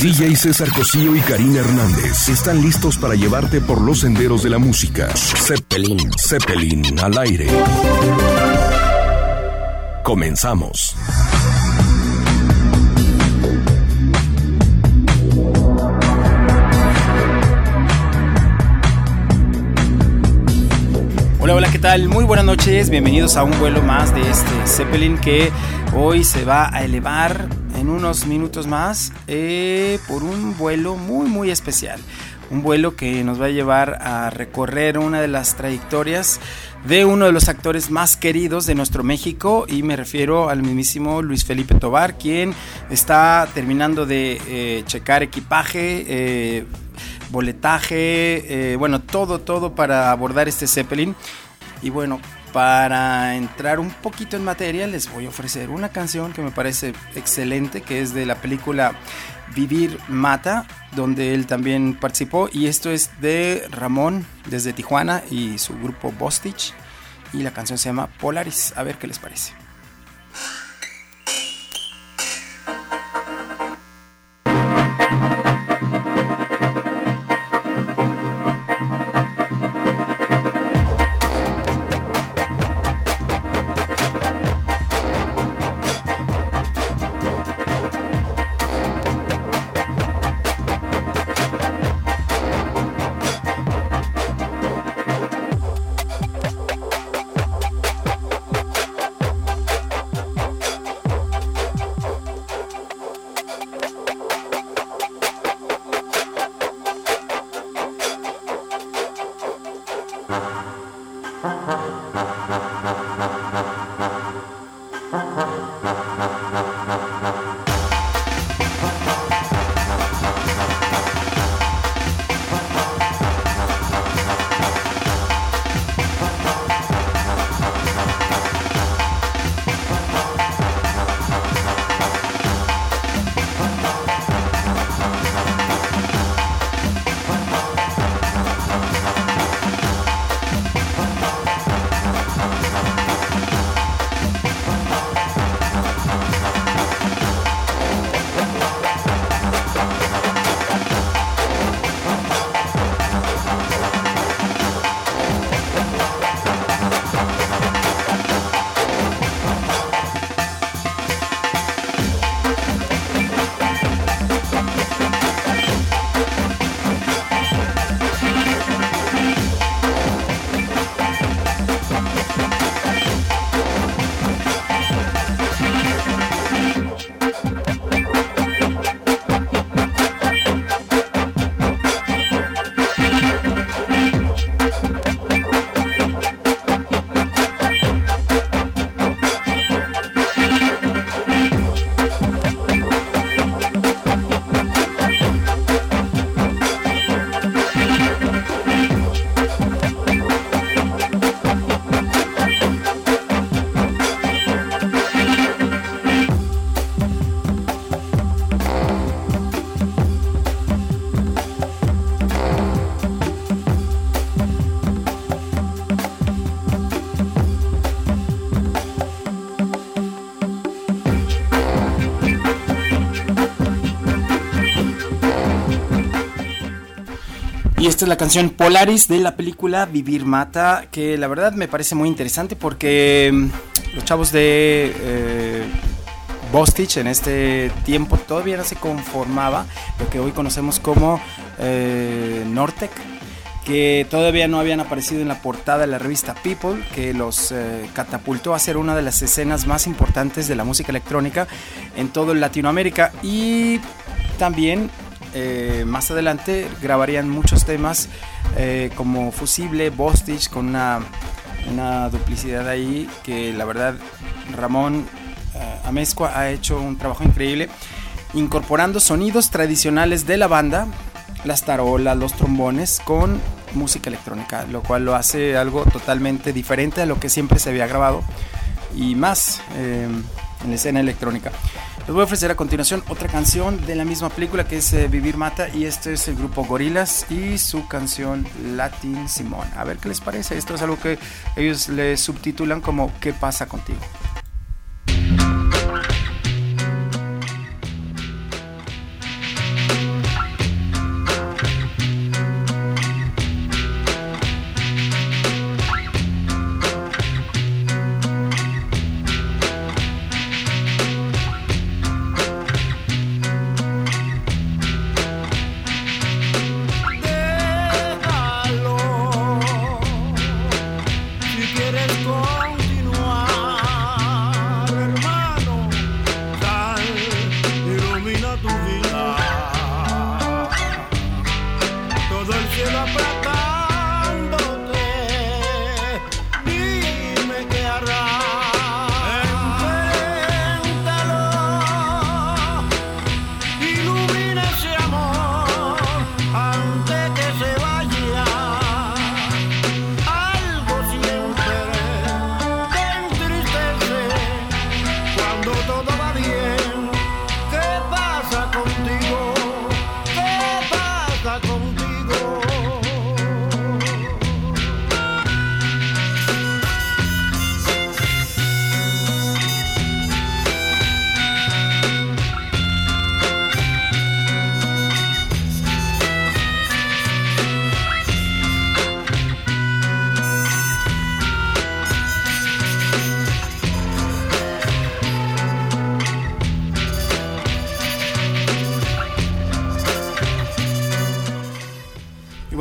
DJ César Cosío y Karina Hernández están listos para llevarte por los senderos de la música. Zeppelin, Zeppelin al aire. Comenzamos. Hola, hola, ¿qué tal? Muy buenas noches, bienvenidos a un vuelo más de este Zeppelin que hoy se va a elevar en unos minutos más eh, por un vuelo muy, muy especial. Un vuelo que nos va a llevar a recorrer una de las trayectorias de uno de los actores más queridos de nuestro México y me refiero al mismísimo Luis Felipe Tobar, quien está terminando de eh, checar equipaje, eh, boletaje, bueno, todo, todo para abordar este Zeppelin. Y bueno, para entrar un poquito en materia, les voy a ofrecer una canción que me parece excelente, que es de la película Vivir Mata, donde él también participó. Y esto es de Ramón desde Tijuana y su grupo Bostich. Y la canción se llama Polaris. A ver qué les parece. Y esta es la canción Polaris de la película Vivir Mata, que la verdad me parece muy interesante porque mm, los chavos de eh, Bostich en este tiempo todavía no se conformaba lo que hoy conocemos como eh, Nortec, que todavía no habían aparecido en la portada de la revista People, que los eh, catapultó a ser una de las escenas más importantes de la música electrónica en todo Latinoamérica. Y también eh, más adelante grabarían muchos temas eh, como Fusible, Bostich, con una, una, duplicidad ahí que la verdad Ramón eh, Amezcua ha hecho un trabajo increíble incorporando sonidos tradicionales de la banda, las tarolas, los trombones con música electrónica, lo cual lo hace algo totalmente diferente a lo que siempre se había grabado. Y más en la escena electrónica. Les voy a ofrecer a continuación otra canción de la misma película que es eh, Vivir Mata y este es el grupo Gorilas y su canción Latin Simón. A ver qué les parece. Esto es algo que ellos le subtitulan como ¿Qué pasa contigo?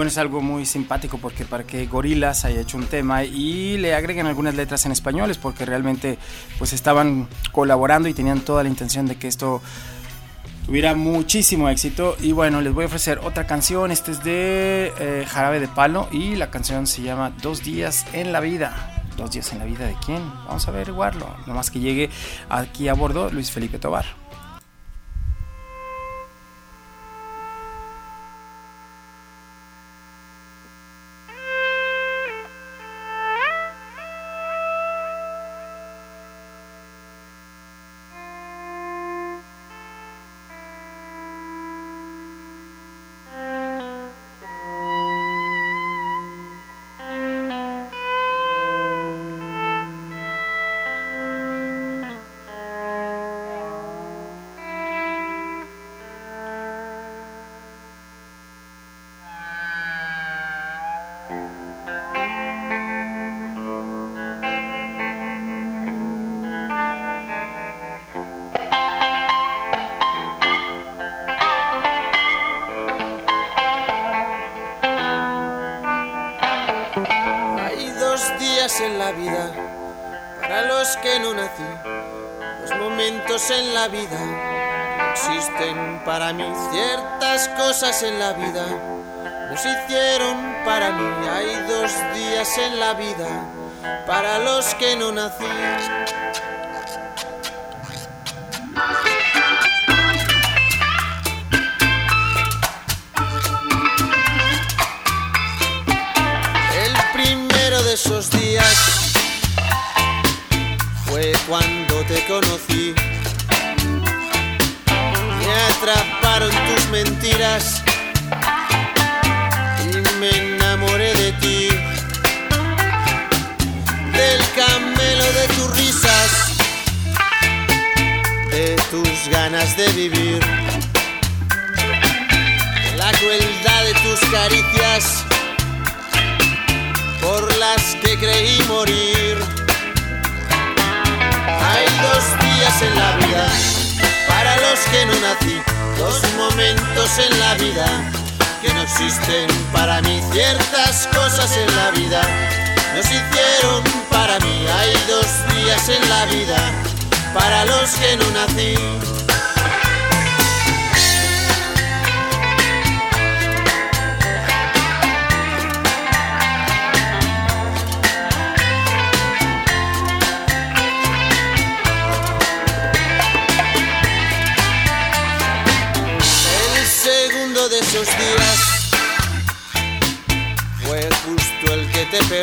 Es algo muy simpático porque para que Gorilas haya hecho un tema y le agreguen algunas letras en españoles porque realmente pues estaban colaborando y tenían toda la intención de que esto tuviera muchísimo éxito. Y bueno, les voy a ofrecer otra canción. Este es de eh, Jarabe de Palo y la canción se llama Dos días en la vida. Dos días en la vida de quién? Vamos a averiguarlo. Nomás que llegue aquí a bordo Luis Felipe Tobar. En la vida para los que no nací. Los momentos en la vida existen para mí. Ciertas cosas en la vida nos hicieron para mí. Hay dos días en la vida para los que no nací. esos días fue cuando te conocí. Me atraparon tus mentiras de vivir, la crueldad de tus caricias por las que creí morir. Hay dos días en la vida para los que no nací, dos momentos en la vida que no existen para mí. Ciertas cosas en la vida nos hicieron para mí. Hay dos días en la vida para los que no nací.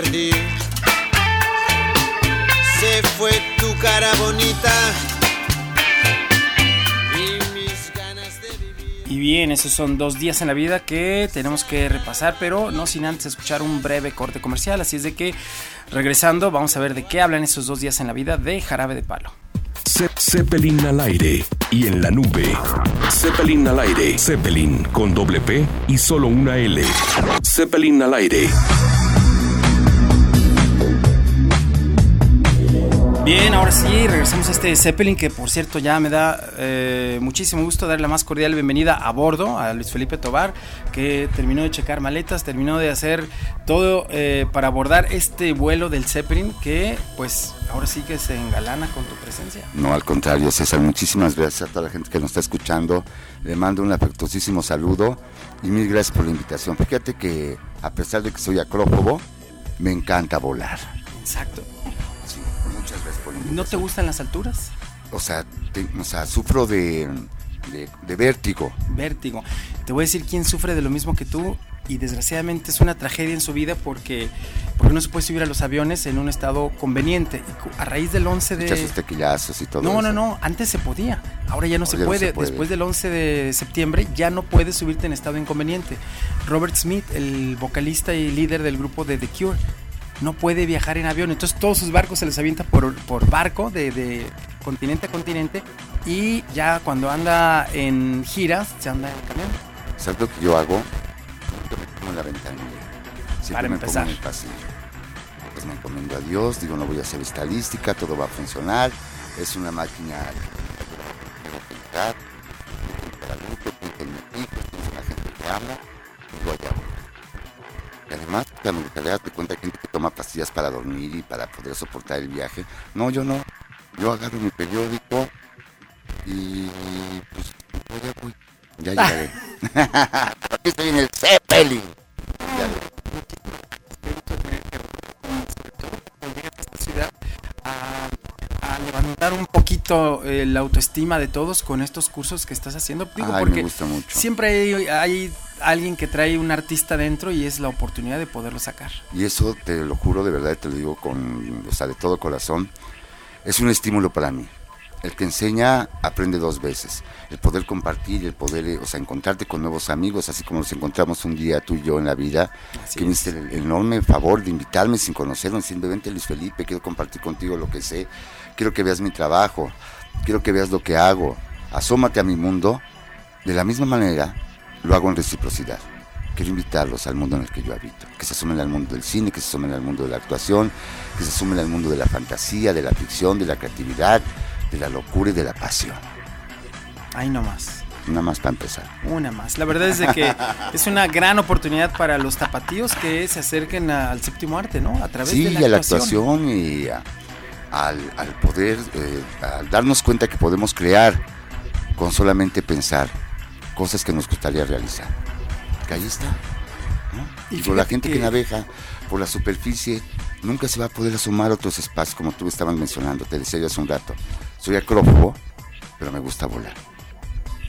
Perdí. Se fue tu cara bonita y mis ganas de vivir. Y bien, esos son dos días en la vida que tenemos que repasar, pero no sin antes escuchar un breve corte comercial. Así es de que regresando, vamos a ver de qué hablan esos dos días en la vida de Jarabe de Palo. Zeppelin al aire y en la nube. Zeppelin al aire. Zeppelin con doble P y solo una L. Zeppelin al aire. Bien, ahora sí, regresamos a este Zeppelin que por cierto ya me da eh, muchísimo gusto darle la más cordial bienvenida a bordo a Luis Felipe Tobar, que terminó de checar maletas, terminó de hacer todo eh, para abordar este vuelo del Zeppelin que pues ahora sí que se engalana con tu presencia. No, al contrario, César, muchísimas gracias a toda la gente que nos está escuchando. Le mando un afectuosísimo saludo y mil gracias por la invitación. Fíjate que a pesar de que soy acrófobo, me encanta volar. Exacto. ¿No te gustan las alturas? O sea, te- o sea sufro de, de, de vértigo. Vértigo. Te voy a decir quién sufre de lo mismo que tú y desgraciadamente es una tragedia en su vida porque, porque no se puede subir a los aviones en un estado conveniente. A raíz del 11 de... Sus tequilazos y todo No, eso. no, no, antes se podía, ahora ya no, se, ya no puede. se puede. Después del 11 de septiembre ya no puedes subirte en estado inconveniente. Robert Smith, el vocalista y líder del grupo de The Cure, no puede viajar en avión, entonces todos sus barcos se les avienta por, por barco de, de continente a continente y ya cuando anda en giras se anda en camión. ¿Sabes lo que yo hago? Yo me pongo en la ventanilla. Siempre Para me empezar. pongo en el pasillo. Pues me encomiendo a Dios, digo, no voy a hacer estadística, todo va a funcionar. Es una máquina que gente que ama, y lo allá voy. Además, cuando te das cuenta que gente que toma pastillas para dormir y para poder soportar el viaje. No, yo no. Yo agarro mi periódico y pues ya voy. Ya llegaré. Aquí estoy en el Zeppelin. Poquito eh, la autoestima de todos con estos cursos que estás haciendo. Digo, Ay, me porque gusta mucho. siempre hay, hay alguien que trae un artista dentro y es la oportunidad de poderlo sacar. Y eso te lo juro de verdad, te lo digo con, o sea, de todo corazón. Es un estímulo para mí. El que enseña aprende dos veces. El poder compartir, el poder, eh, o sea, encontrarte con nuevos amigos, así como nos encontramos un día tú y yo en la vida. Así que me hiciste el, enorme favor de invitarme sin conocerlo, simplemente Luis Felipe, quiero compartir contigo lo que sé. Quiero que veas mi trabajo, quiero que veas lo que hago. Asómate a mi mundo. De la misma manera, lo hago en reciprocidad. Quiero invitarlos al mundo en el que yo habito, que se sumen al mundo del cine, que se sumen al mundo de la actuación, que se sumen al mundo de la fantasía, de la ficción, de la creatividad, de la locura y de la pasión. Ahí nomás. Nada más para empezar. Una más. La verdad es de que es una gran oportunidad para los tapatíos que se acerquen al séptimo arte, ¿no? A través Sí, de la a la actuación. y a- al, al poder, eh, al darnos cuenta que podemos crear con solamente pensar cosas que nos gustaría realizar. Que ahí está. ¿no? Y Digo, la gente que... que- navega por la superficie nunca se va a poder asomar a otros espacios, como tú estabas mencionando, te decía yo hace un rato. Soy acrófobo, pero me gusta volar.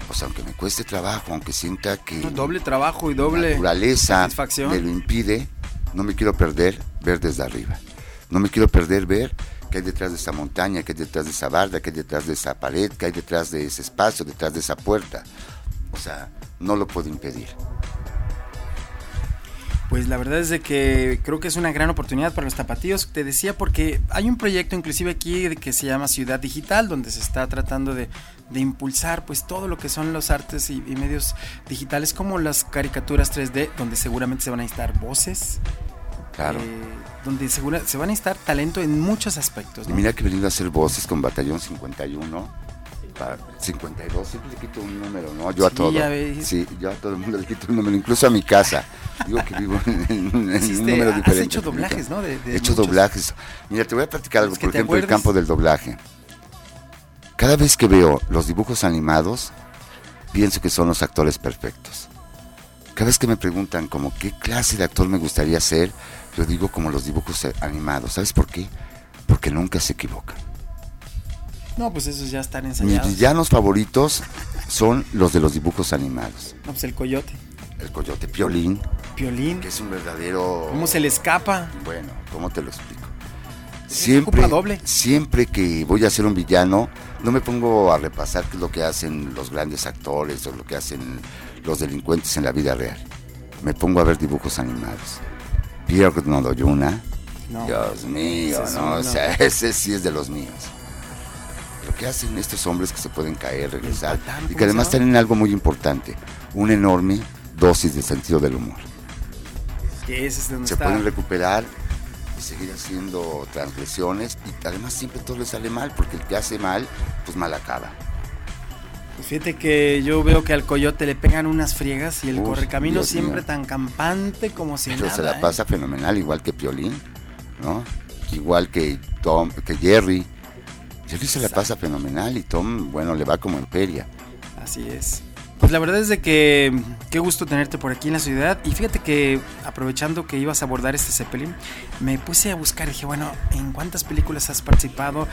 O sea, aunque me cueste trabajo, aunque sienta que No, Doble trabajo y la doble naturaleza satisfacción. me lo impide, no me quiero perder ver desde arriba. No me quiero perder ver qué hay detrás de esa montaña, qué hay detrás de esa barda, qué hay detrás de esa pared, qué hay detrás de ese espacio, detrás de esa puerta. O sea, no lo puedo impedir. Pues la verdad es de que creo que es una gran oportunidad para los tapatíos. Te decía porque hay un proyecto inclusive aquí que se llama Ciudad Digital, donde se está tratando de, de impulsar pues todo lo que son los artes y, y medios digitales, como las caricaturas 3D, donde seguramente se van a necesitar voces, Claro. eh, donde segura, se van a necesitar talento en muchos aspectos. Mira que he venido a hacer voces con Batallón 51. Para 52, siempre le quito un número, ¿no? Yo a todo. Sí, yo a todo el mundo le quito un número, incluso a mi casa. Digo que vivo en, en un Hiciste- número has diferente. hecho doblajes, ¿no? De- de he hecho muchos. doblajes. Mira, te voy a platicar algo, por ejemplo, el campo del doblaje. Cada vez que veo los dibujos animados, pienso que son los actores perfectos. Cada vez que me preguntan como qué clase de actor me gustaría ser, yo digo como los dibujos eh, animados. ¿Sabes por qué? Porque nunca se equivocan. No, pues esos ya están Mis ensayados. villanos favoritos son los de los dibujos animados. No, pues el coyote, El coyote Piolín, Piolín, que es un verdadero... ¿cómo se le escapa? Bueno, ¿cómo te lo explico? Siempre, doble. siempre que voy a ser un villano, no me pongo a repasar qué es lo que hacen los grandes actores o lo que hacen los delincuentes en la vida real. Me pongo a ver dibujos animados. Pierre Nodoyuna, No. Dios mío, Ese no, o sea, ese sí es de los míos. Lo que hacen estos hombres que se pueden caer, regresar, y ¿cómo que además tienen algo muy importante, una enorme dosis de sentido del humor. Que ese es donde Se está. pueden recuperar y seguir haciendo transgresiones, y además siempre todo les sale mal, porque el que hace mal, pues mal acaba. Pues fíjate que yo veo que al coyote le pegan unas friegas y el Uf, correcamino Dios siempre mío. tan campante como si Pero nada. se la ¿eh? pasa fenomenal, igual que Piolín, ¿no? Igual que Tom, que Jerry. Jerry se la pasa fenomenal y Tom, bueno, le va como en feria. Así es. Pues la verdad es de que qué gusto tenerte por aquí en la ciudad. Y fíjate que aprovechando que ibas a abordar este Zeppelin, me puse a buscar y dije, bueno, ¿en cuántas películas has participado?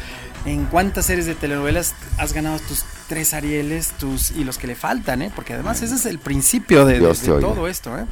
¿En cuántas series de telenovelas has ganado tus tres Arieles tus y los que le faltan, eh? Porque además ese es el principio de, de- Dios de te oiga. todo esto, ¿eh?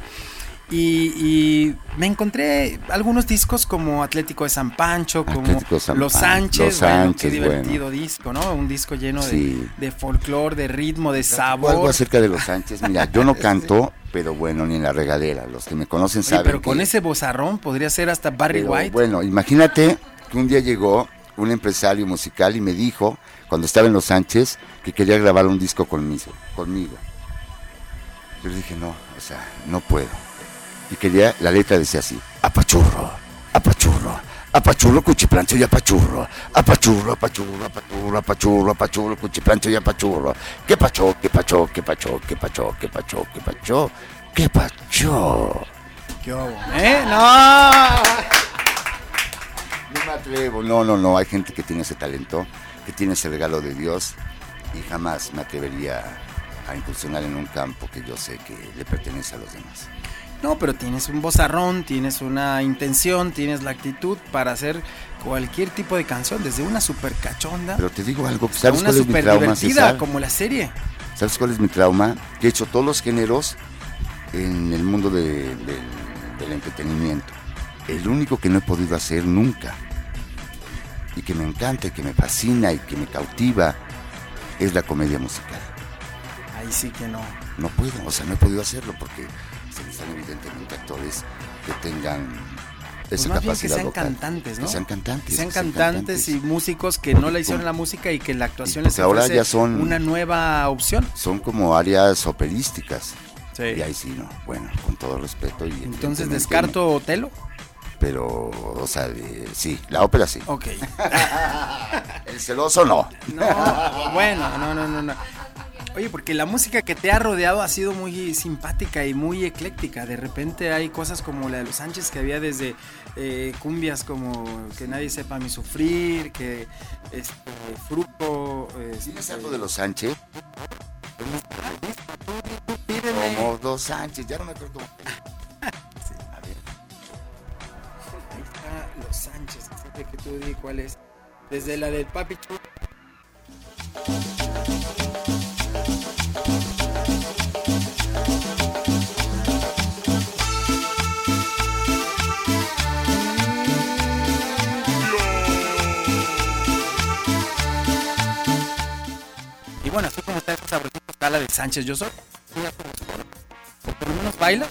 Y, y me encontré algunos discos como Atlético de San Pancho, como San Los Sánchez, Los bueno, qué divertido bueno. disco, ¿no? Un disco lleno de- Sí. de, folclore, de ritmo, de O sabor. algo acerca de los Sánchez. Mira, yo no canto, pero bueno, ni en la regadera. Los que me conocen Oye, saben pero con que- ese bozarrón podría ser hasta Barry Pero, White. Bueno, imagínate que un día llegó un empresario musical y me dijo, cuando estaba en Los Sánchez, que quería grabar un disco conmigo. conmigo. Yo le dije, no, o sea, no puedo. Y quería, la letra decía así, apachurro, apachurro, apachurro, cuchiplancho y apachurro, apachurro, apachurro, apachurro, apachurro, apachurro, cuchiplancho y apachurro. ¿Qué pachó, qué pachó, qué pachó, qué pachó, qué pachó, qué pachó, qué pachó? ¿Qué hubo? ¿Eh? No. No me atrevo, no, no, no. Hay gente que tiene ese talento, que tiene ese regalo de Dios y jamás me atrevería a incursionar en un campo que yo sé que le pertenece a los demás. No, pero tienes un bozarrón, tienes una intención, tienes la actitud para hacer cualquier tipo de canción, desde una super cachonda Pero te digo algo, a ¿sabes una cuál es mi super trauma, divertida, César? como la serie. ¿Sabes cuál es mi trauma? Que he hecho todos los géneros en el mundo de- del, del entretenimiento. El único que no he podido hacer nunca y que me encanta y que me fascina y que me cautiva es la comedia musical. Ahí sí que no. No puedo, o sea, no he podido hacerlo porque se necesitan evidentemente actores que tengan Pues esa más bien que capacidad sean vocal. cantantes, ¿no? Que sean cantantes. Que sean que cantantes y músicos que no la hicieron la música y que la actuación les ahora ofrece ya son- una nueva opción. Son como áreas operísticas. Sí. Y ahí sí, no. Bueno, con todo respeto. Y Entonces descarto Otelo. Pero, o sea, de- sí, la ópera sí. Ok. El celoso no. No, bueno, no, no, no, no. Oye, porque la música que te ha rodeado ha sido muy simpática y muy ecléctica. De repente hay cosas como la de los Sánchez que había desde eh, cumbias como que nadie sepa mi sufrir, que este, Fruco. este, ¿Tienes algo de los Sánchez? pídeme. Como dos Sánchez, ya no me acuerdo cómo. A ver, Ahí está los Sánchez. Que tú di cuál es. Desde la del Papi Chulo. Sánchez, yo soy. por lo menos baila.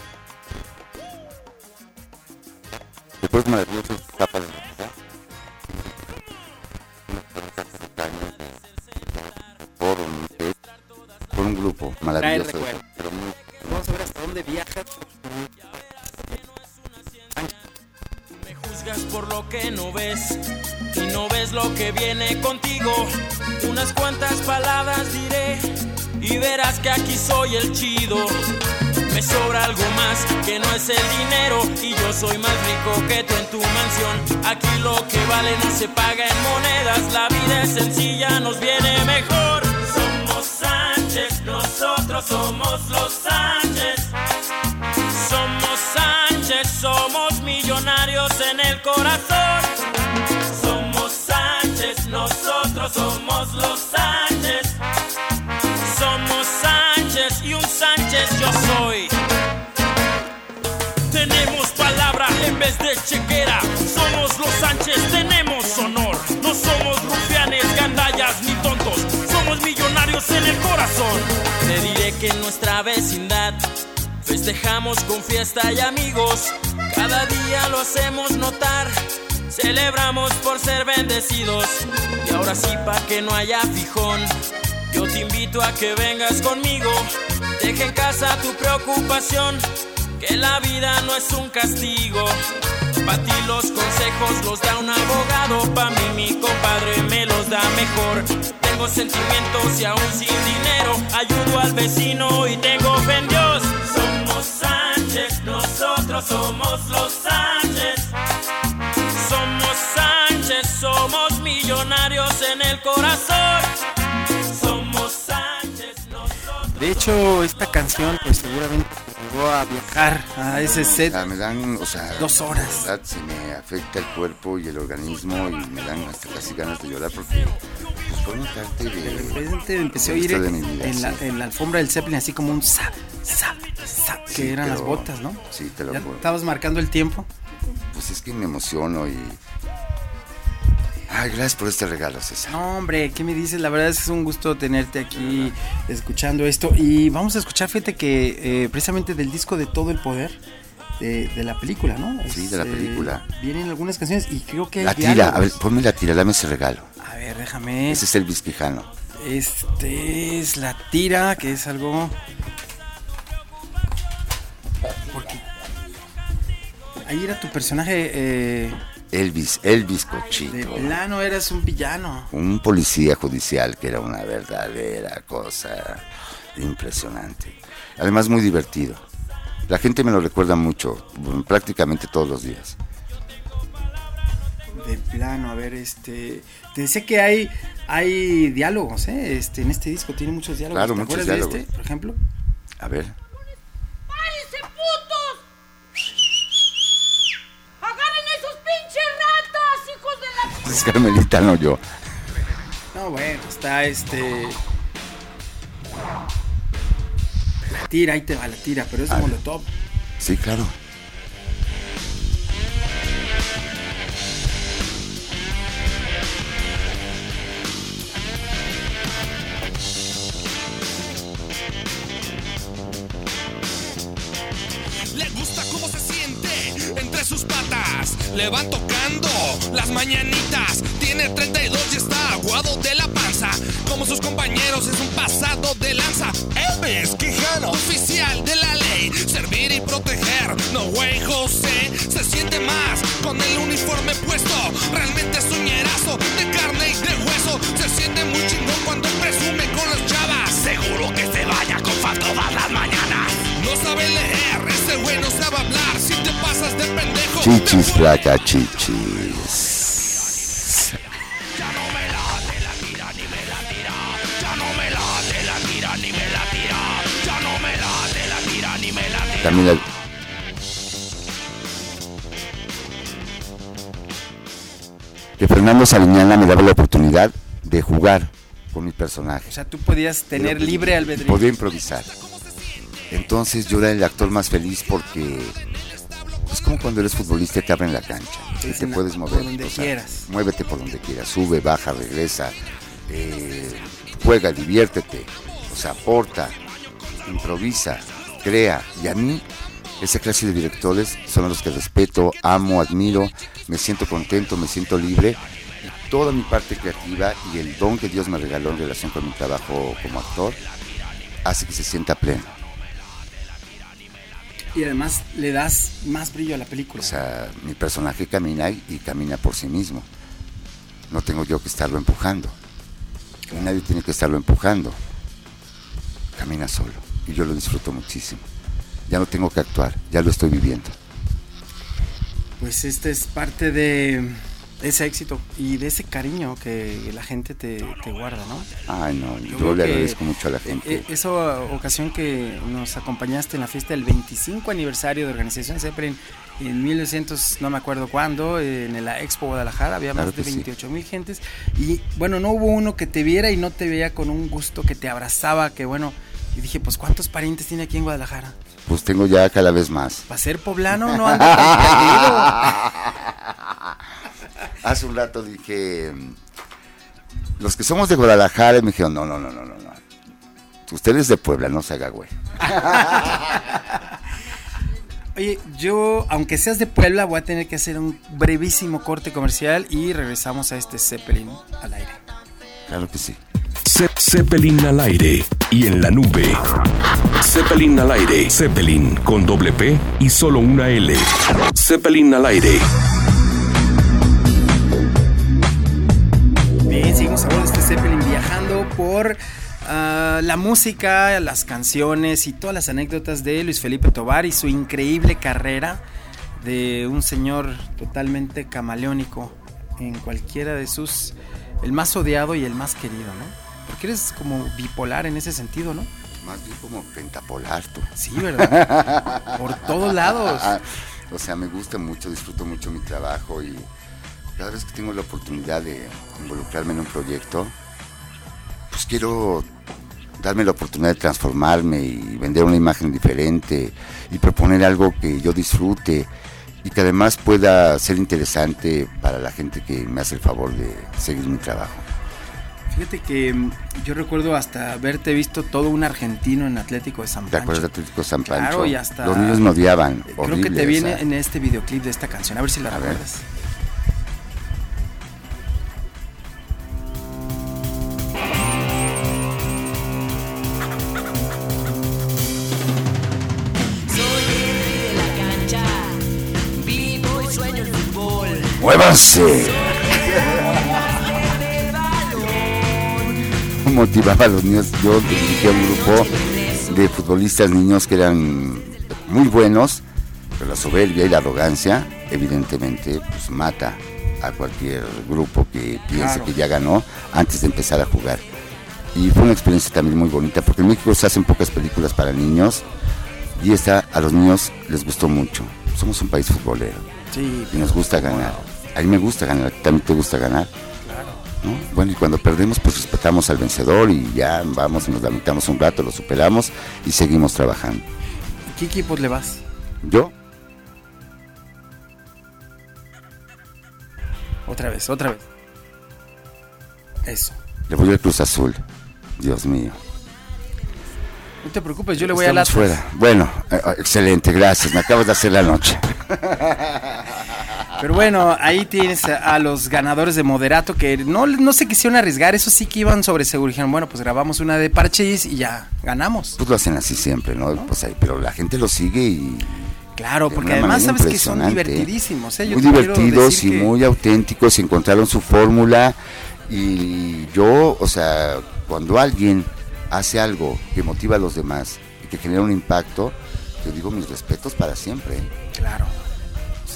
Me sobra algo más que no es el dinero y yo soy más rico que tú en tu mansión. Aquí lo que vale no se paga en monedas, la vida es sencilla, nos viene mejor. Somos Sánchez, nosotros somos los Sánchez. Somos Sánchez, somos millonarios en el corazón. Somos Sánchez, nosotros somos los Sánchez. Yo soy. Tenemos palabra en vez de chequera. Somos los Sánchez, tenemos honor. No somos rufianes, gandallas ni tontos. Somos millonarios en el corazón. Te diré que en nuestra vecindad festejamos con fiesta y amigos. Cada día lo hacemos notar. Celebramos por ser bendecidos. Y ahora sí, pa' que no haya fijón. Yo te invito a que vengas conmigo. Deja en casa tu preocupación. Que la vida no es un castigo. Pa' ti los consejos los da un abogado. Pa' mí mi compadre me los da mejor. Tengo sentimientos y aún sin dinero. Ayudo al vecino y tengo fe en Dios. Somos Sánchez, nosotros somos los De hecho, esta canción, pues seguramente te llevó a viajar a ese o set. sea, me dan, o sea, Dos horas. la verdad, se me afecta el cuerpo y el organismo y me dan hasta casi ganas de llorar porque pues, forma parte De de, repente empecé a oír vida, en la, en la alfombra del Zeppelin así como un zap, zap, zap, que Sí, eran las pero- botas, ¿no? Sí, te lo Ya juro. estabas marcando el tiempo. Pues es que me emociono y... Ay, gracias por este regalo, César. No, hombre, ¿qué me dices? La verdad es que es un gusto tenerte aquí escuchando esto. Y vamos a escuchar, fíjate que eh, precisamente del disco de Todo el Poder, de, de la película, ¿no? Sí, de la eh, película. vienen algunas canciones y creo que hay La tira, a ver, diálogos. ponme la tira, dame ese regalo. A ver, déjame. Ese es el Quijano. Este es la tira, que es algo. Porque. Ahí era tu personaje. eh, Elvis, Elvis de Cochito. plano eras un villano. Un policía judicial que era una verdadera cosa impresionante. Además muy divertido. La gente me lo recuerda mucho, bueno, prácticamente todos los días. De plano, a ver, este. Te decía que hay, hay diálogos, ¿eh? Este, en este disco tiene muchos diálogos. Claro, ¿Te muchos acuerdas de diálogos. este, por ejemplo? A ver. Carmelita, no yo. No, bueno, está este. La tira, ahí te va la tira, pero es Ah. Molotov. Sí, claro. Chichis, flaca, chichis. También la- que Fernando Sariñana me daba la oportunidad de jugar con mi personaje. O sea, tú podías tener libre albedrío. Podía improvisar. Entonces yo era el actor más feliz porque como cuando eres futbolista y te abren la cancha. Y te puedes "Ah, por mover. quieras". Muévete por donde quieras. Sube, baja, regresa. eh, juega, diviértete. O sea, aporta, improvisa, crea. Y a mí, esa clase de directores son los que respeto, amo, admiro. Me siento contento, me siento libre. Y toda mi parte creativa y el don que Dios me regaló en relación con mi trabajo como actor hace que se sienta pleno. Y además le das más brillo a la película. O sea, mi personaje camina y, y camina por sí mismo. No tengo yo que estarlo empujando. Nadie tiene que estarlo empujando. Camina solo. Y yo lo disfruto muchísimo. Ya no tengo que actuar, ya lo estoy viviendo. Pues este es parte de ese éxito y de ese cariño que la gente te, te guarda, ¿no? Ay, no, Yo le agradezco mucho a la gente. eh, esa ocasión que nos acompañaste en la fiesta del 25 aniversario de Organización Zeppelin en 1900, no me acuerdo cuándo, en la Expo Guadalajara, había Claro más de que sí. 28 mil gentes. Y bueno, no hubo uno que te viera y no te veía con un gusto que te abrazaba, que bueno. Y dije, pues ¿cuántos parientes tiene aquí en Guadalajara? Pues tengo ya cada vez más. Para ser poblano no perdido. Hace un rato dije, los que somos de Guadalajara, me dijeron, no, no, no, no, no, no. Usted es de Puebla, no se haga güey. Oye, yo, aunque seas de Puebla, voy a tener que hacer un brevísimo corte comercial y regresamos a este Zeppelin al aire. Claro que sí. Ze- Zeppelin al aire y en la nube. Zeppelin al aire. Zeppelin con doble P y solo una L. Zeppelin al aire. Seguimos a bordo de este Zeppelin viajando por ah, la música, las canciones y todas las anécdotas de Luis Felipe Tobar y su increíble carrera de un señor totalmente camaleónico en cualquiera de sus... el más odiado y el más querido, ¿no? Porque eres como bipolar en ese sentido, ¿no? Más bien como pentapolar tú. Sí, ¿verdad? Por todos lados. O sea, me gusta mucho, disfruto mucho mi trabajo y cada vez que tengo la oportunidad de involucrarme en un proyecto, pues quiero darme la oportunidad de transformarme y vender una imagen diferente y proponer algo que yo disfrute y que además pueda ser interesante para la gente que me hace el favor de seguir mi trabajo. Fíjate que mm, yo recuerdo hasta haberte visto todo un argentino en Atlético de San ¿Te Pancho. acuerdas de Atlético San Pancho? Claro, y hasta- Los niños me odiaban. Creo que te viene o sea. en este videoclip de esta canción, a ver si la A recuerdas. Motivaba a los niños. Yo dirigía un grupo de futbolistas niños que eran muy buenos, pero la soberbia y la arrogancia, evidentemente, pues mata a cualquier grupo que piense Claro. que ya ganó antes de empezar a jugar. Y fue una experiencia también muy bonita, porque en México se hacen pocas películas para niños y esta a los niños les gustó mucho. Somos un país futbolero Sí, y nos gusta ganar. A mí me gusta ganar, ¿a también te gusta ganar. ¿no? Bueno, y cuando perdemos, pues respetamos al vencedor y ya vamos y nos lamentamos un rato, lo superamos y seguimos trabajando. ¿qué equipos le vas? Yo, Otra vez, otra vez. Eso. le voy al Cruz Azul. Dios mío. No te preocupes, yo le voy a Estamos la fuera. Bueno, eh, excelente, gracias. Me acabas de hacer la noche. Pero bueno, ahí tienes a, los ganadores de Moderato que no, no se quisieron arriesgar, eso sí que iban sobre seguro. Dijeron, bueno, pues grabamos una de Parchís y ya ganamos. Pues lo hacen así siempre, ¿no? Pues ahí, pero la gente lo sigue y Claro, porque además sabes que son ¿eh? divertidísimos. ¿eh? Yo muy te divertidos y que- muy auténticos, encontraron su fórmula y yo, o sea, cuando alguien hace algo que motiva a los demás y que genera un impacto, yo digo mis respetos para siempre. ¿eh? Claro.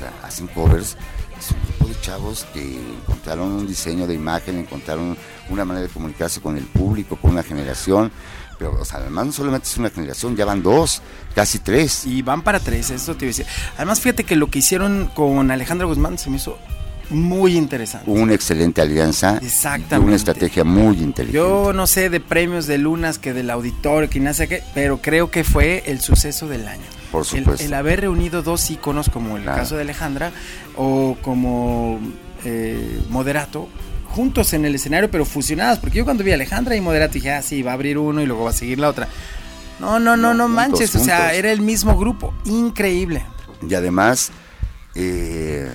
Sea, hacen covers, es un grupo de chavos que encontraron un diseño de imagen, encontraron una manera de comunicarse con el público, con una generación, pero o sea, además no solamente es una generación, ya van dos, casi tres. Y van para tres, eso te iba a decir. Además, fíjate que lo que hicieron con Alejandra Guzmán se me hizo muy interesante. Una excelente alianza Exactamente. una estrategia muy inteligente. Yo no sé de premios de lunas que del auditorio, que no sé qué, pero creo que fue el suceso del año. Por supuesto. el haber reunido dos íconos como el Claro. caso de Alejandra o como eh, Moderato juntos en el escenario pero fusionados porque yo cuando vi a Alejandra y Moderato dije ah sí va a abrir uno y luego va a seguir la otra no no no no, No, juntos, manches o sea era el mismo grupo increíble Y además, eh,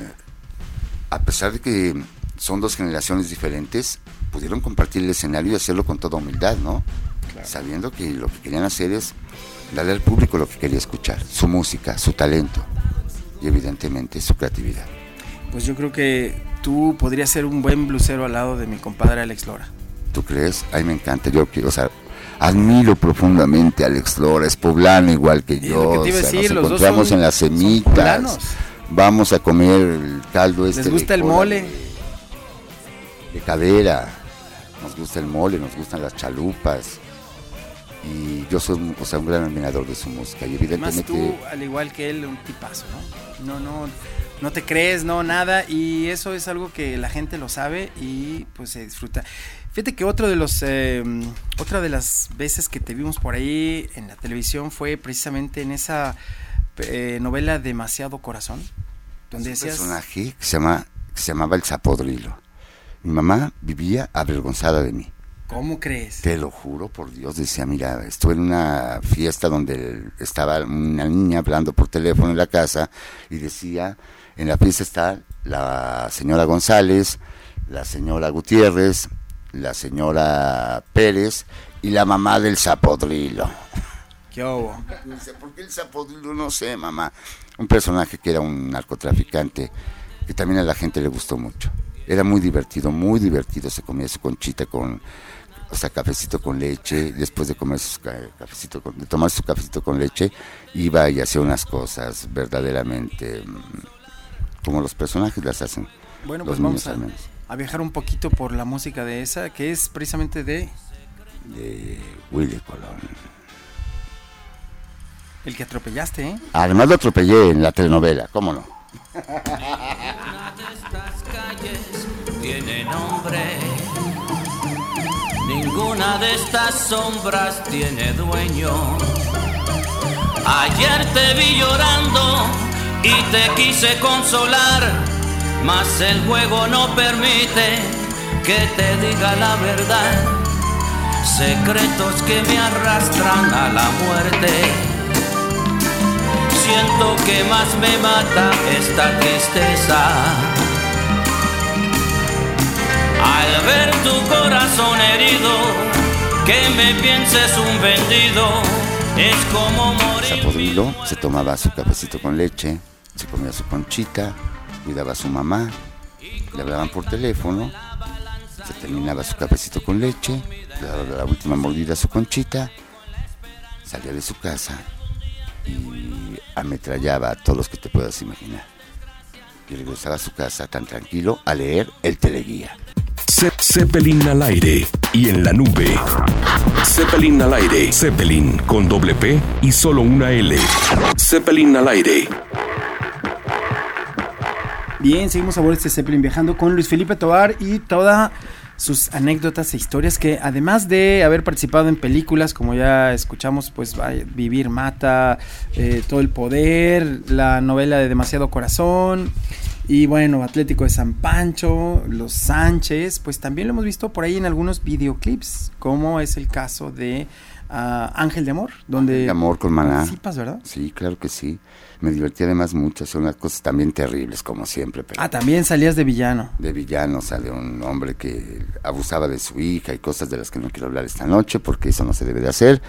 a pesar de que son dos generaciones diferentes, pudieron compartir el escenario y hacerlo con toda humildad, ¿no? Sabiendo que lo que querían hacer es darle al público lo que quería escuchar, su música, su talento y evidentemente su creatividad. pues yo creo que tú podrías ser un buen blusero al lado de mi compadre Alex Lora ¿Tú crees? A mí me encanta, yo quiero, o sea, admiro profundamente a Alex Lora, es poblano igual que yo, que o sea, decir, nos los dos encontramos son- en las semitas, vamos a comer el caldo este les de gusta el cola mole de cadera, nos gusta el mole, nos gustan las chalupas. Y yo soy un, o sea, un gran admirador de su música. Y Además evidentemente, tú, al igual que él, un tipazo, ¿no? No, no, no te crees, no, nada. Y eso es algo que la gente lo sabe y pues se disfruta. Fíjate que otro de los, eh, otra de las veces que te vimos por ahí en la televisión fue precisamente en esa eh, novela Demasiado Corazón, donde es un decías... personaje que se, llama, que se llamaba el Zapodrilo. Mi mamá vivía avergonzada de mí. ¿Cómo crees? Te lo juro por Dios, decía, mira, estuve en una fiesta donde estaba una niña hablando por teléfono en la casa y decía, en la fiesta está la señora González, la señora Gutiérrez, la señora Pérez y la mamá del Zapodrilo. ¿Qué hubo? ¿por qué el Zapodrilo? No sé, mamá. Un personaje que era un narcotraficante, que también a la gente le gustó mucho. Era muy divertido, muy divertido. Se comía su conchita con, o sea, cafecito con leche. Después de comer su ca- cafecito, con- de tomar su cafecito con leche, iba y hacía unas cosas verdaderamente mm, como los personajes las hacen. Bueno, los pues vamos a, viajar un poquito por la música de esa, que es precisamente de De Willy Colón. el que atropellaste, ¿eh? Además lo atropellé en la telenovela, ¿cómo no? estas calles tiene nombre. Ninguna de estas sombras tiene dueño. Ayer te vi llorando y te quise consolar, mas el juego no permite que te diga la verdad. Secretos que me arrastran a la muerte. Siento que más me mata esta tristeza. Al ver tu corazón herido, que me pienses un vendido, es como morir. Se tomaba su cafecito con leche, se comía su conchita, cuidaba a su mamá, le hablaban por teléfono, se terminaba su cafecito con leche, le daba la última mordida a su conchita, salía de su casa y ametrallaba a todos los que te puedas imaginar. Y regresaba a su casa tan tranquilo a leer el teleguía. Ze- Zeppelin al aire y en la nube. Zeppelin al aire. Zeppelin con doble P y solo una L. Zeppelin al aire. Bien, seguimos a bordo este Zeppelin viajando con Luis Felipe Tobar y todas sus anécdotas e historias que además de haber participado en películas como ya escuchamos pues Vivir Mata, eh, Todo el Poder, la novela de Demasiado Corazón y bueno Atlético de San Pancho, Los Sánchez, pues también lo hemos visto por ahí en algunos videoclips como es el caso de ah, Ángel de Amor, donde De amor con maná. Sí, claro que sí. Me divertí además mucho. Son unas cosas también terribles, como siempre. Pero Ah, también salías de villano. de villano sale un hombre que abusaba de su hija y cosas de las que no quiero hablar esta noche porque eso no se debe de hacer.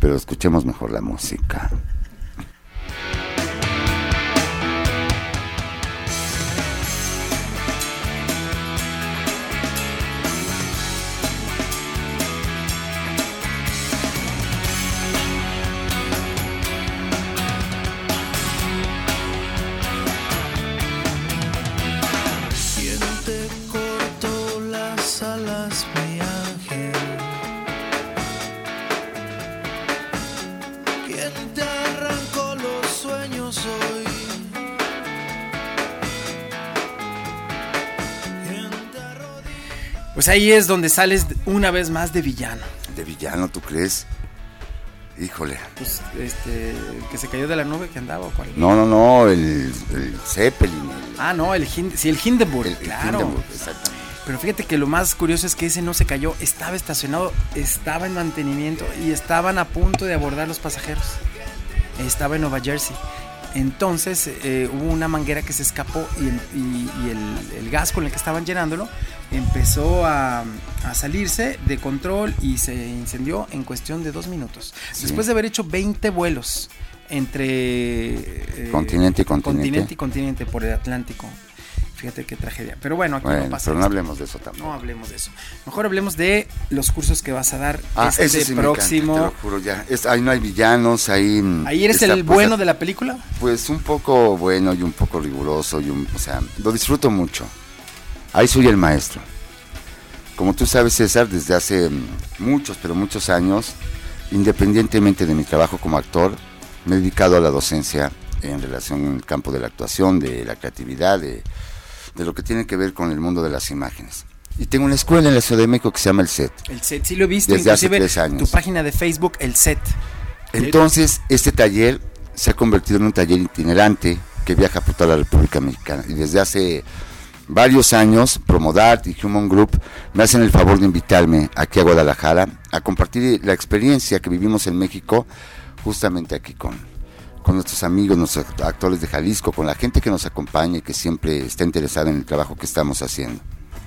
Pero escuchemos mejor la música. Pues ahí es donde sales una vez más de villano. De villano, ¿tú crees? Híjole. Pues, este, que se cayó de la nube que andaba o cuál. No, no, no, el, el Zeppelin. el- Ah, no, el, Hind sí, el Hindenburg, el claro. Hindenburg, exactamente. Pero fíjate que lo más curioso es que ese no se cayó, estaba estacionado, estaba en mantenimiento y estaban a punto de abordar los pasajeros. Estaba en Nueva Jersey. Entonces eh, hubo una manguera que se escapó y, el, y- y el- el gas con el que estaban llenándolo empezó a, a salirse de control y se incendió en cuestión de dos minutos. Sí. Después de haber hecho 20 vuelos entre eh, Continente y continente. continente y continente por el Atlántico. Fíjate qué tragedia. Pero bueno, aquí Bueno, no pasa pero no esto. hablemos de eso tampoco. No hablemos de eso. Mejor hablemos de los cursos que vas a dar Ah, este sí próximo. encanta, te lo juro ya. Es- ahí no hay villanos, ahí... mm, Ahí eres el puesta- bueno de la película. Pues un poco bueno y un poco riguroso y un, o sea, lo disfruto mucho. Ahí soy el maestro. Como tú sabes, César, desde hace mm, muchos, pero muchos años, independientemente de mi trabajo como actor, me he dedicado a la docencia en relación el campo de la actuación, de la creatividad, de, de lo que tiene que ver con el mundo de las imágenes. Y tengo una escuela en la Ciudad de México que se llama El SET. El set, sí lo he visto, Desde hace inclusive tres años. tu página de Facebook, el set. Entonces, este taller se ha convertido en un taller itinerante que viaja por toda la República Mexicana. Y desde hace varios años, Promodart y Human Group me hacen el favor de invitarme aquí a Guadalajara a compartir la experiencia que vivimos en México, justamente aquí con, con nuestros amigos, nuestros actores de Jalisco, con la gente que nos acompaña y que siempre está interesada en el trabajo que estamos haciendo.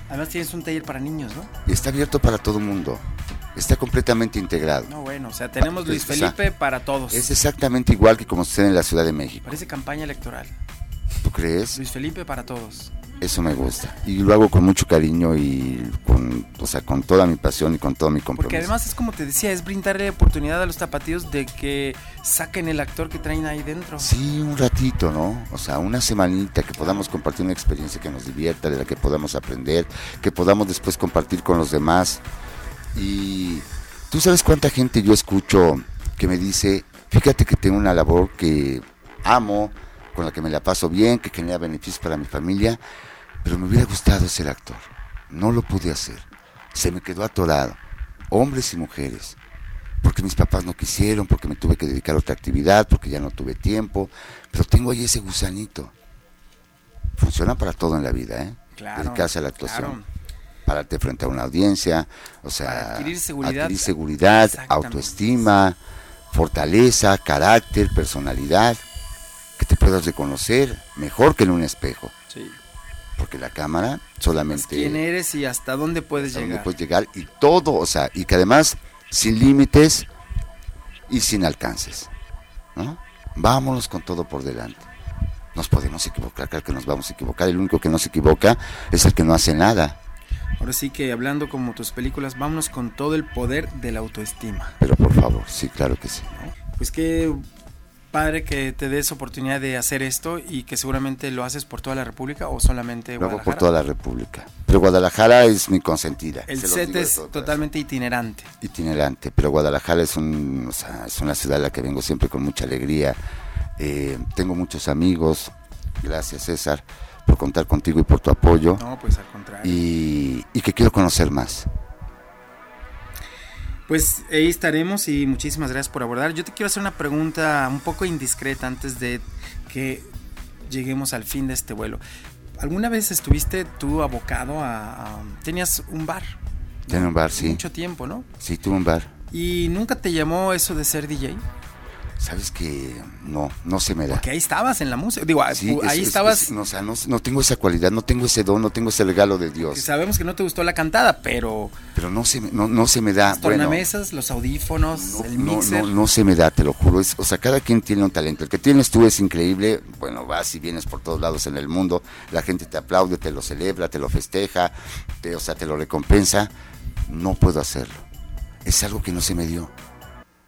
Además tienes un taller para niños, ¿no? Y está abierto para todo el mundo, está completamente integrado. No, bueno, o sea, tenemos Luis O sea, Felipe para todos. Es exactamente igual que como sucede en la Ciudad de México. Parece campaña electoral. ¿Tú crees? Luis Felipe para todos. Eso me gusta. Y lo hago con mucho cariño y con, o sea, con toda mi pasión y con todo mi compromiso. Porque además es como te decía, es brindarle oportunidad a los tapatíos de que saquen el actor que traen ahí dentro. Sí, un ratito, ¿no? O sea, una semanita que podamos compartir una experiencia que nos divierta, de la que podamos aprender, que podamos después compartir con los demás. Y tú sabes cuánta gente yo escucho que me dice, fíjate que tengo una labor que amo, con la que me la paso bien, que genera beneficios para mi familia, pero me hubiera gustado ser actor. No lo pude hacer. Se me quedó atorado. Hombres y mujeres. Porque mis papás no quisieron, porque me tuve que dedicar a otra actividad, porque ya no tuve tiempo. Pero tengo ahí ese gusanito. Funciona para todo en la vida, ¿eh? Claro, Dedicarse a la actuación. claro. Pararte frente a una audiencia, o sea, Para adquirir seguridad. adquirir seguridad, autoestima, fortaleza, carácter, personalidad, que te puedas reconocer mejor que en un espejo, Sí. Porque la cámara solamente ¿Quién eres y hasta dónde puedes hasta dónde llegar? puedes llegar y todo, o sea, y que además sin límites y sin alcances, ¿no? Vámonos con todo por delante. Nos podemos equivocar, claro que nos vamos a equivocar. El único que no se equivoca es el que no hace nada. Ahora sí que hablando como tus películas, vámonos con todo el poder de la autoestima. Pero por favor, sí, claro que sí. Pues qué padre que te des oportunidad de hacer esto y que seguramente lo haces por toda la República o solamente Lo hago Guadalajara. por toda la República. Pero Guadalajara es mi consentida. El set es totalmente itinerante. itinerante, pero Guadalajara es, un, o sea, es una ciudad a la que vengo siempre con mucha alegría. Eh, tengo muchos amigos, gracias César por contar contigo y por tu apoyo. No, pues al contrario. Y, y que quiero conocer más. Pues ahí estaremos y muchísimas gracias por abordar. Yo te quiero hacer una pregunta un poco indiscreta antes de que lleguemos al fin de este vuelo. ¿Alguna vez estuviste tú abocado a... a- tenías un bar? Tiene un bar, sí. Mucho tiempo, ¿no? Sí, tuve un bar. ¿Y nunca te llamó eso de ser DJ? Sabes que no, no se me da. Porque ahí estabas en la música. Digo, Sí, es- ahí es- estabas... es- no, o sea, no, no tengo esa cualidad, no tengo ese don, no tengo ese regalo de Dios. Sabemos que no te gustó la cantada, pero Pero no se, me- no, no se me da. las Bueno, tornamesas, los audífonos, el no, mixer... no, no se me da, te lo juro. Es, o sea, cada quien tiene un talento. El que tienes tú es increíble. Bueno, vas y vienes por todos lados en el mundo. La gente te aplaude, te lo celebra, te lo festeja, te, o sea, te lo recompensa. No puedo hacerlo. Es algo que no se me dio.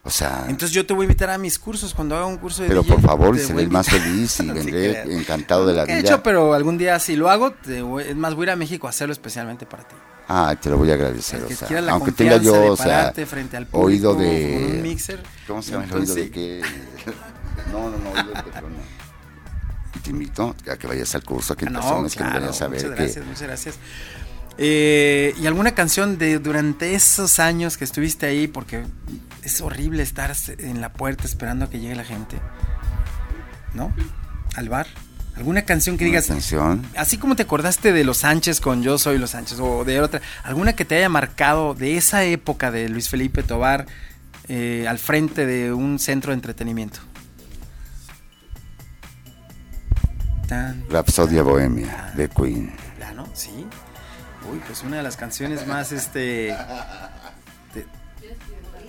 O sea, Entonces yo te voy a invitar a mis cursos cuando haga un curso de pero DJ, por favor, seré el más feliz y vendré encantado de la vida. hecho, pero algún día si lo hago, te voy- es más, voy a ir a México a hacerlo especialmente para ti. Ah, te lo voy a agradecer. O sea, aunque tenga yo, de o sea, pararte frente al público oído de. un mixer, ¿Cómo se llama el oído de qué? No, no, no, oído de. Y te invito a que vayas al curso, a que Ah, no, personas que claro, vayan a saber muchas que. gracias, muchas gracias. Eh, ¿Y alguna canción de durante esos años que estuviste ahí? Porque es horrible estar en la puerta esperando a que llegue la gente. ¿No? Al bar. ¿Alguna canción que digas, canción. así como te acordaste de Los Sánchez con Yo Soy Los Sánchez, o de otra, alguna que te haya marcado de esa época de Luis Felipe Tobar eh, al frente de un centro de entretenimiento? Tan, Rapsodia Bohemia de Queen. plano, sí. Uy, pues una de las canciones más, este,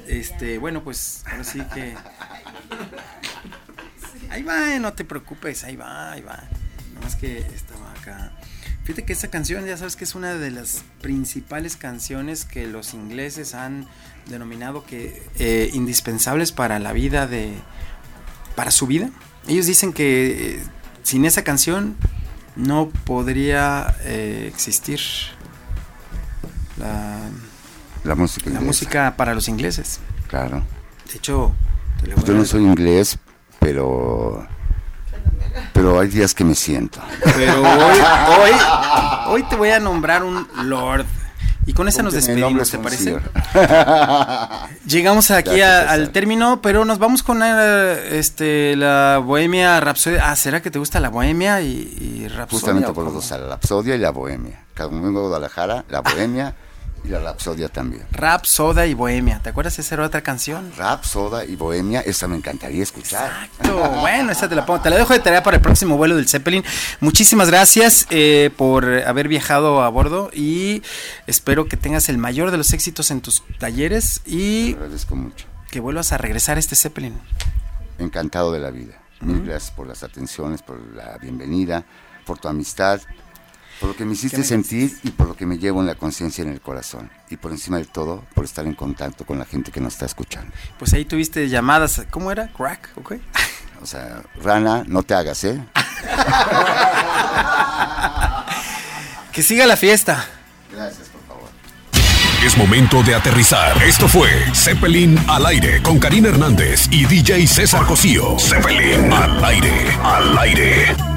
este, bueno, pues ahora sí que, ahí va, eh, no te preocupes, ahí va, ahí va. Nomás que estaba acá. Fíjate que esa canción, ya sabes que es una de las principales canciones que los ingleses han denominado que eh, indispensables para la vida de, para su vida. Ellos dicen que eh, sin esa canción no podría existir la, La música. la inglesa, música para los ingleses. Claro. De hecho, te le voy yo a- no soy inglés, pero. Pero hay días que me siento. pero hoy, hoy, hoy te voy a nombrar un lord. Y con esa nos despedimos, ¿te parece? Llegamos aquí a- al término, pero nos vamos con eh, este, la Bohemia Rhapsody. Ah, ¿será que te gusta la Bohemia y, y Rhapsody? Justamente por los dos, la Rapsodia y la Bohemia. Cada uno de Guadalajara, la Bohemia y la Rapsodia también. Rap, Soda y Bohemia. ¿Te acuerdas? Esa era otra canción. Rap, soda y bohemia, esa me encantaría escuchar. Exacto. Bueno, esa te la pongo. Te la dejo de tarea para el próximo vuelo del Zeppelin. Muchísimas gracias eh, por haber viajado a bordo y espero que tengas el mayor de los éxitos en tus talleres Te y agradezco mucho. que vuelvas a regresar a este Zeppelin. Encantado de la vida. Mil gracias por las atenciones, por la bienvenida, por tu amistad, por lo que me hiciste me sentir y por lo que me llevo en la conciencia y en el corazón. Y por encima de todo, por estar en contacto con la gente que nos está escuchando. Pues ahí tuviste llamadas. ¿Cómo era? Crack, ¿ok? O sea, Rana, no te hagas, ¿eh? Que siga la fiesta. Gracias, por favor. Es momento de aterrizar. Esto fue Zeppelin al aire con Karina Hernández y DJ César Cosío. Zeppelin al aire, al aire.